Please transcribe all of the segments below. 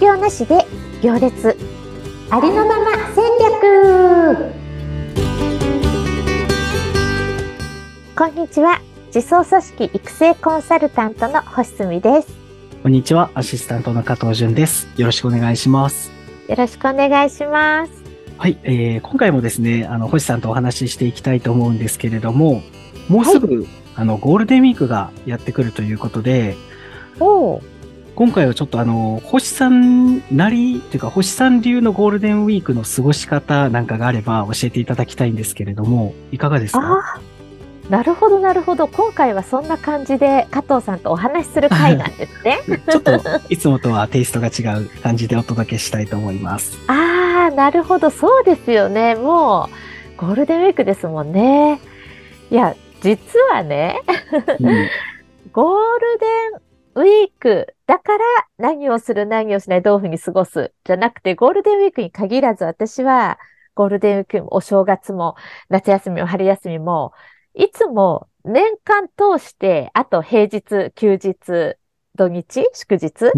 業なしで行列。ありのまま戦略。こんにちは。自走組織育成コンサルタントの星澄です。こんにちは。アシスタントの加藤潤です。よろしくお願いします。よろしくお願いします。はい、えー、今回もですねあの星さんとお話ししていきたいと思うんですけれどももうすぐ、はい、あのゴールデンウィークがやってくるということでお今回はちょっとあの、星さんなり、っていうか星さん流のゴールデンウィークの過ごし方なんかがあれば教えていただきたいんですけれども、いかがですか？なるほど、なるほど。今回はそんな感じで加藤さんとお話しする回なんですね。ちょっといつもとはテイストが違う感じでお届けしたいと思います。ああ、なるほど。そうですよね。もう、ゴールデンウィークですもんね。いや、実はね、うん、ゴールデンウィークだから何をする何をしないどういうふうに過ごすじゃなくてゴールデンウィークに限らず私はゴールデンウィークお正月も夏休みも春休みもいつも年間通してあと平日休日土日祝日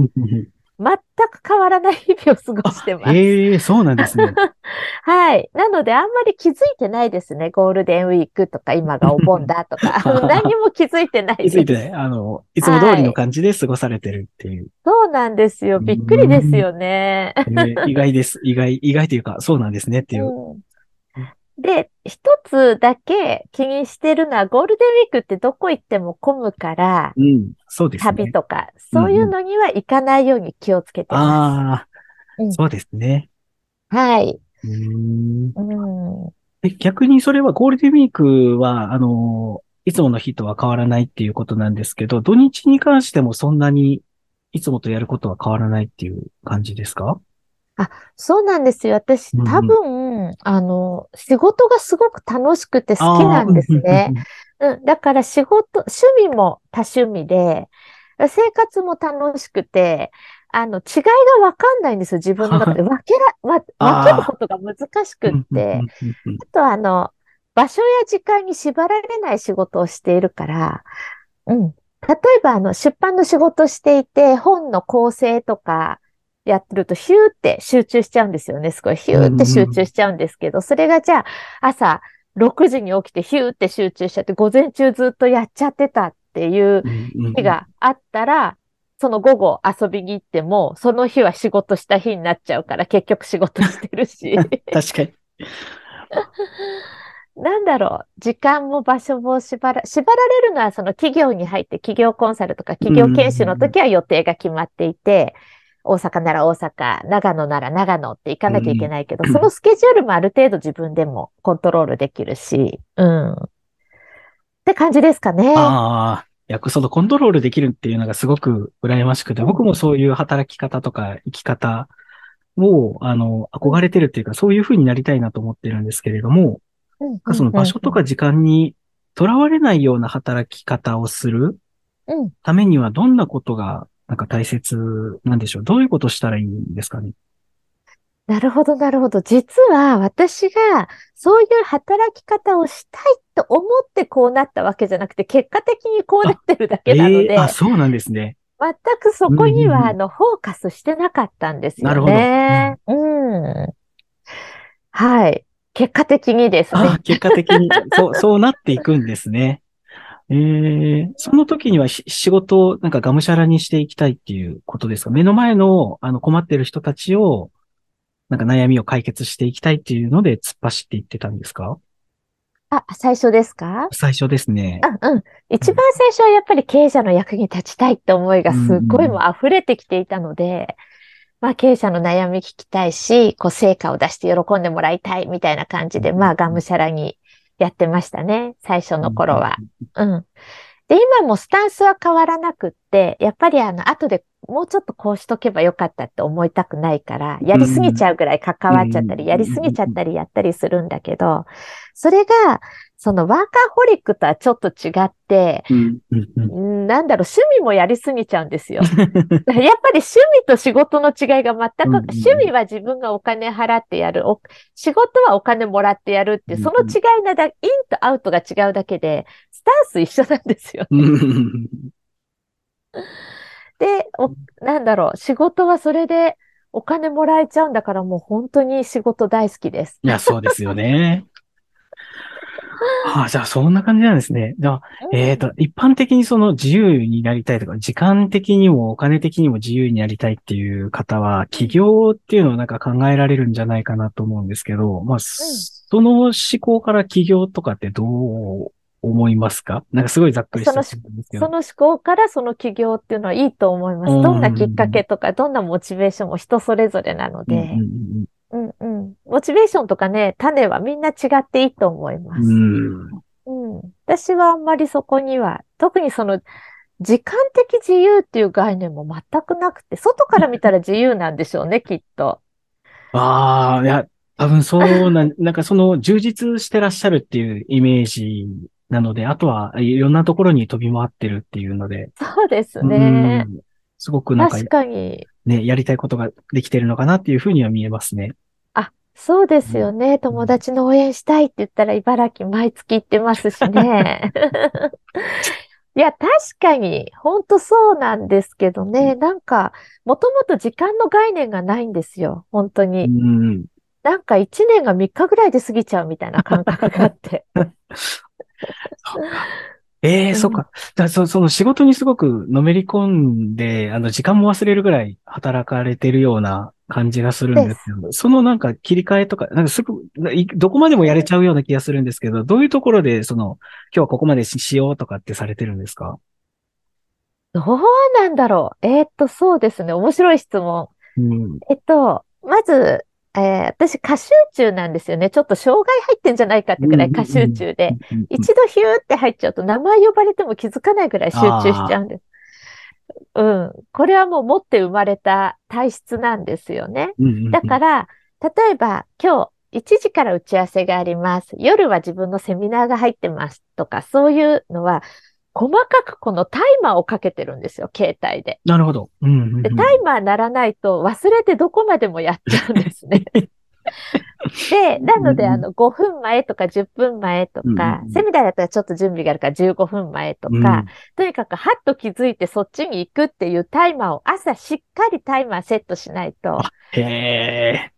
全く変わらない日々を過ごしてます。ええー、そうなんですね。はい。なので、あんまり気づいてないですね。ゴールデンウィークとか、今がお盆だとか。何も気づいてないです。気づいてない。あの、いつも通りの感じで過ごされてるっていう。はい、そうなんですよ。びっくりですよね。えー、意外です。意外、意外というか、そうなんですねっていう。うんで、一つだけ気にしてるのは、ゴールデンウィークってどこ行っても混むから、うん、そうですね。旅とか、そういうのには行かないように気をつけてます。ああ、うん、そうですね。はい。うんうん、逆にそれはゴールデンウィークは、あの、いつもの日とは変わらないっていうことなんですけど、土日に関してもそんなにいつもとやることは変わらないっていう感じですか？あ、そうなんですよ。私、多分、うん、あの、仕事がすごく楽しくて好きなんですね。うん、だから仕事、趣味も多趣味で、生活も楽しくて、あの、違いがわかんないんですよ、自分の中で。分けら、わ、分けることが難しくって。あと、あの、場所や時間に縛られない仕事をしているから、うん。例えば、あの、出版の仕事していて、本の構成とか、やってるとヒューって集中しちゃうんですよね。すごいヒューって集中しちゃうんですけど、それがじゃあ朝6時に起きてヒューって集中しちゃって、午前中ずっとやっちゃってたっていう日があったら、その午後遊びに行っても、その日は仕事した日になっちゃうから、結局仕事してるし。確かに。なんだろう、時間も場所も縛ら、縛られるのはその企業に入って企業コンサルとか企業研修の時は予定が決まっていて、大阪なら大阪、長野なら長野って行かなきゃいけないけど、うん、そのスケジュールもある程度自分でもコントロールできるし、うん。って感じですかね。ああ。いや、そのコントロールできるっていうのがすごく羨ましくて、僕もそういう働き方とか生き方を、あの、憧れてるっていうか、そういう風になりたいなと思ってるんですけれども、その場所とか時間にとらわれないような働き方をするためにはどんなことがなんか大切なんでしょうどういうことしたらいいんですかねなるほど、なるほど。実は私がそういう働き方をしたいと思ってこうなったわけじゃなくて、結果的にこうなってるだけなので。あ、えー、あそうなんですね。全くそこには、あの、フォーカスしてなかったんですよね。なるほど。うん。はい。結果的にですね。結果的に、そう、そうなっていくんですね。ええー、その時には仕事をなんかがむしゃらにしていきたいっていうことですか？目の前のあの困ってる人たちを、なんか悩みを解決していきたいっていうので突っ走っていってたんですか？あ、最初ですか？最初ですね。うんうん。一番最初はやっぱり経営者の役に立ちたいって思いがすっごいもう溢れてきていたので、まあ経営者の悩み聞きたいし、こう成果を出して喜んでもらいたいみたいな感じで、まあがむしゃらにやってましたね。最初の頃は。うん。で、今もスタンスは変わらなくって、やっぱりあの、後でもうちょっとこうしとけばよかったって思いたくないから、やりすぎちゃうぐらい関わっちゃったり、やりすぎちゃったりやったりするんだけど、それが、そのワーカーホリックとはちょっと違って、なんだろう、趣味もやりすぎちゃうんですよ。やっぱり趣味と仕事の違いが全く、趣味は自分がお金払ってやる、仕事はお金もらってやるって、その違いなだ、インとアウトが違うだけで、スタンス一緒なんですよ、ね。で、なん。だろう、仕事はそれで、お金もらえちゃうん。だからもう本当に仕事大好きです。いや、そうですよね。ああ、じゃあそんな感じなんですね。じゃあ、えっ、と、一般的にその自由になりたいとか、時間的にもお金的にも自由になりたいっていう方は、起業っていうのをなんか考えられるんじゃないかなと思うんですけど、まあ、その思考から起業とかってどう思いますか？なんかすごいざっくりした質問ですけど。その思考からその起業っていうのはいいと思います。うんどんなきっかけとか、どんなモチベーションも人それぞれなので、うんうんうんうん。モチベーションとかね、種はみんな違っていいと思います。うんうん。私はあんまりそこには、特にその、時間的自由っていう概念も全くなくて、外から見たら自由なんでしょうね、きっと。ああ、いや、多分そうな、なんかその充実してらっしゃるっていうイメージなので、あとはいろんなところに飛び回ってるっていうので、そうですうね。んすごくなんか確かに。ね、やりたいことができてるのかなっていうふうには見えますね。そうですよね。友達の応援したいって言ったら茨城毎月行ってますしね。いや、確かに、本当そうなんですけどね。なんか、もともと時間の概念がないんですよ。本当うに。ん。なんか1年が3日ぐらいで過ぎちゃうみたいな感覚があって。ええうんそっか。だそその仕事にすごくのめり込んで、あの、時間も忘れるぐらい働かれてるような感じがするんですけど、そのなんか切り替えとか、なんかすぐ、いどこまでもやれちゃうような気がするんですけど、どういうところで、その、今日はここまでししようとかってされてるんですか？どうなんだろう。えーっと、そうですね。面白い質問。うん。えっと、まず、えー私、過集中なんですよね。ちょっと障害入ってんじゃないかってくらい過集中で。うん一度ヒューって入っちゃうと名前呼ばれても気づかないぐらい集中しちゃうんです。うん。これはもう持って生まれた体質なんですよね。だから、例えば今日1時から打ち合わせがあります。夜は自分のセミナーが入ってますとか、そういうのは、細かくこのタイマーをかけてるんですよ、携帯で。なるほど。うんうんうんで、タイマー鳴らないと忘れてどこまでもやっちゃうんですね。で、なので、あの、5分前とか10分前とうんかうんう、んセミナーだったらちょっと準備があるから15分前とうんか、とにかくはっと気づいてそっちに行くっていうタイマーを朝しっかりタイマーセットしないと、へえ。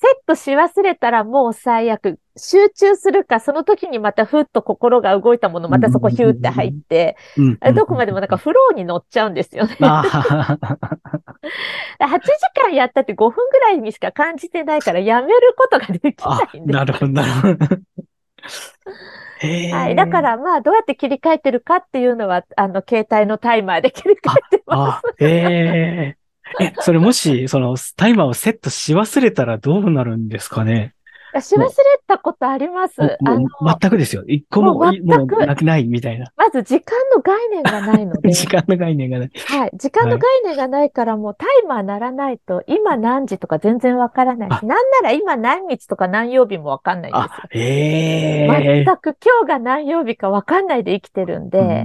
セットし忘れたらもう最悪。集中するか、その時にまたふっと心が動いたもの、またそこヒューって入って、どこまでもなんかフローに乗っちゃうんですよね。あ8時間やったって5分ぐらいにしか感じてないからやめることができあないん。です。なるほど、なるほど。はい。だからまあどうやって切り替えてるかっていうのは、あの、携帯のタイマーで切り替えてます。あ、へえ。え、それもし、その、タイマーをセットし忘れたらどうなるんですかね？し忘れたことあります。あ全くですよ。一個も、もうなくないみたいな。まず時間の概念がないので、時間の概念がない。はい。時間の概念がないからもうタイマー鳴らないと今何時とか全然わからないし、あなんなら今何日とか何曜日もわかんないんですよ。あ、へえ。全く今日が何曜日かわかんないで生きてるんで、うんうんう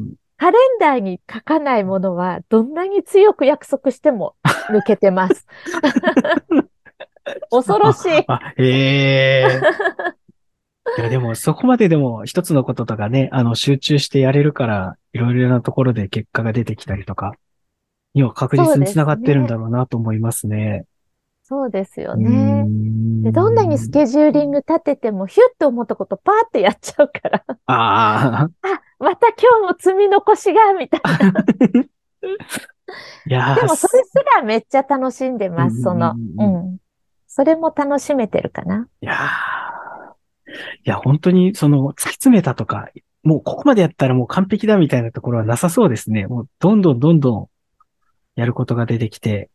んカレンダーに書かないものはどんなに強く約束しても抜けてます。恐ろしい。あ、へえ。いや、でも、そこまででも、一つのこととかね、あの、集中してやれるから、いろいろなところで結果が出てきたりとか、には確実につながってるんだろうなと思いますね。そうですようね。んでどんなにスケジューリング立ててもヒュッと思ったことパーってやっちゃうから、ああ、あ、また今日も積み残しが、みたいな。いやーでもそれすらめっちゃ楽しんでます、その、ううんん。それも楽しめてるかな。いやーいや、本当に、その、突き詰めたとか、もうここまでやったらもう完璧だみたいなところはなさそうですね。もう、どんどんどんどん、やることが出てきて。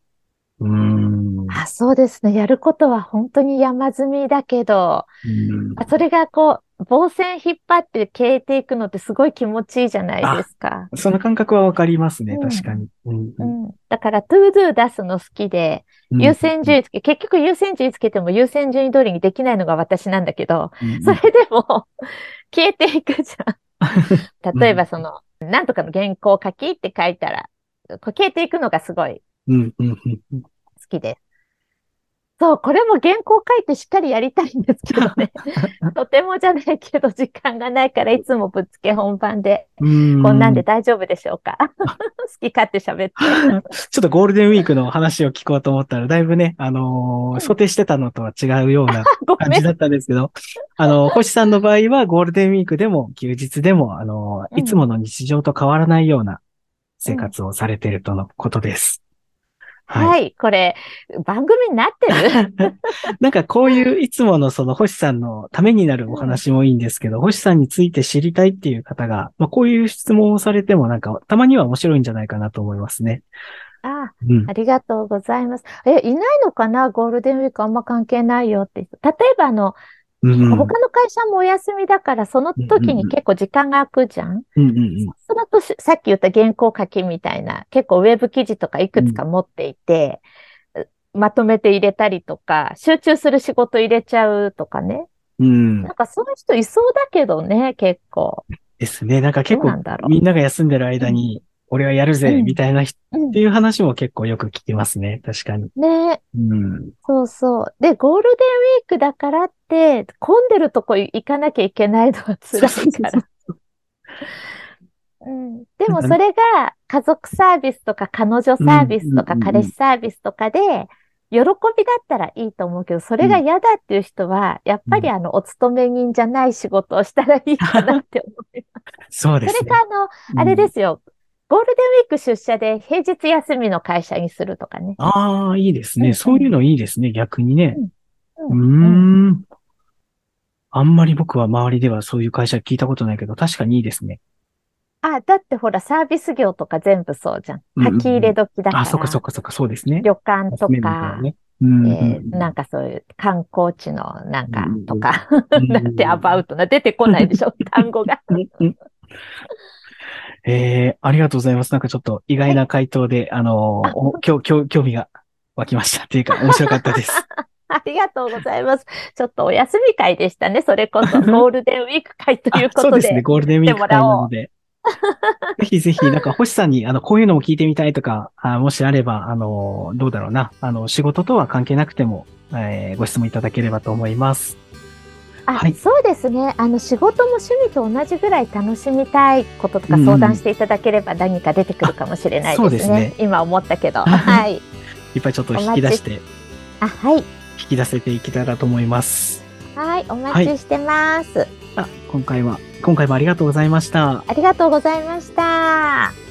うーん。あ、そうですね。やることは本当に山積みだけど、うんあそれがこう、棒線引っ張って消えていくのってすごい気持ちいいじゃないですか。その感覚はわかりますね、うん確かに。うんうん。だから、 to do 出すの好きで、うん優先順位つけ、結局優先順位つけても優先順位通りにできないのが私なんだけど、うんそれでも 消えていくじゃん。例えばその、なんとかの原稿書きって書いたら、こう消えていくのがすごいうんうんうんうん好きです。そう、これも原稿書いてしっかりやりたいんですけどね。とてもじゃないけど、時間がないから、いつもぶっつけ本番で。こんなんで大丈夫でしょうか？好き勝手喋って。ちょっとゴールデンウィークの話を聞こうと思ったら、だいぶね、あのー、想定してたのとは違うような 感じだったんですけど、あの、星さんの場合はゴールデンウィークでも休日でも、あのー、いつもの日常と変わらないような生活をされているとのことです。はい、はい、これ、番組になってる？なんかこういういつものその星さんのためになるお話もいいんですけど、うん、星さんについて知りたいっていう方が、まあこういう質問をされてもなんかたまには面白いんじゃないかなと思いますね。ああ、うん、ありがとうございます。え、いないのかな？ゴールデンウィークあんま関係ないよって。例えばあの、うん、他の会社もお休みだから、その時に結構時間が空くじゃん？うんうんうん、そのとさっき言った原稿書きみたいな、結構ウェブ記事とかいくつか持っていて、うん、まとめて入れたりとか、集中する仕事入れちゃうとかね。うん、なんかそういう人いそうだけどね、結構。ですね。なんか結構みんなが休んでる間に、俺はやるぜ、みたいな人、っていう話も結構よく聞きますね。確かに。ね。うん。そうそう。で、ゴールデンウィークだからって、混んでるとこ行かなきゃいけないのは辛いから。うん、でもそれが家族サービスとか彼女サービスとか彼氏サービスとかで、喜びだったらいいと思うけど、それが嫌だっていう人は、やっぱりあの、お勤め人じゃない仕事をしたらいいかなって思います。そうですね。それかあの、あれですよ。ゴールデンウィーク出社で平日休みの会社にするとかね。ああ、いいですね、うん、そういうのいいですね、逆にね。うん。うんあんまり僕は周りではそういう会社聞いたことないけど、確かにいいですね。あ、だってほら、サービス業とか全部そうじゃん。書き入れ時だから。あ、そっかそっかそっか、そうですね。旅館とか、ねうんえー、なんかそういう観光地のなんかとか、なんてアバウトな出てこないでしょ、単語が。えー、ありがとうございます。なんかちょっと意外な回答で、あのー、興興味が湧きましたっていうか、面白かったです。ありがとうございます。ちょっとお休み会でしたね。それこそ ゴールデンウィーク会ということで。そうですね、ゴールデンウィーク会なので。ぜひぜひ、なんか星さんに、あの、こういうのも聞いてみたいとか、あもしあれば、あの、どうだろうな、あの、仕事とは関係なくても、えー、ご質問いただければと思います。あ、はい、そうですね。あの仕事も趣味と同じぐらい楽しみたいこととか相談していただければ何か出てくるかもしれないですね。うん、すね今思ったけど。はい。いっぱいちょっと引き出して。あ、はい。引き出せていけたらと思います。はい、お待ちしてます。はい、あ、今回は、今回もありがとうございました。ありがとうございました。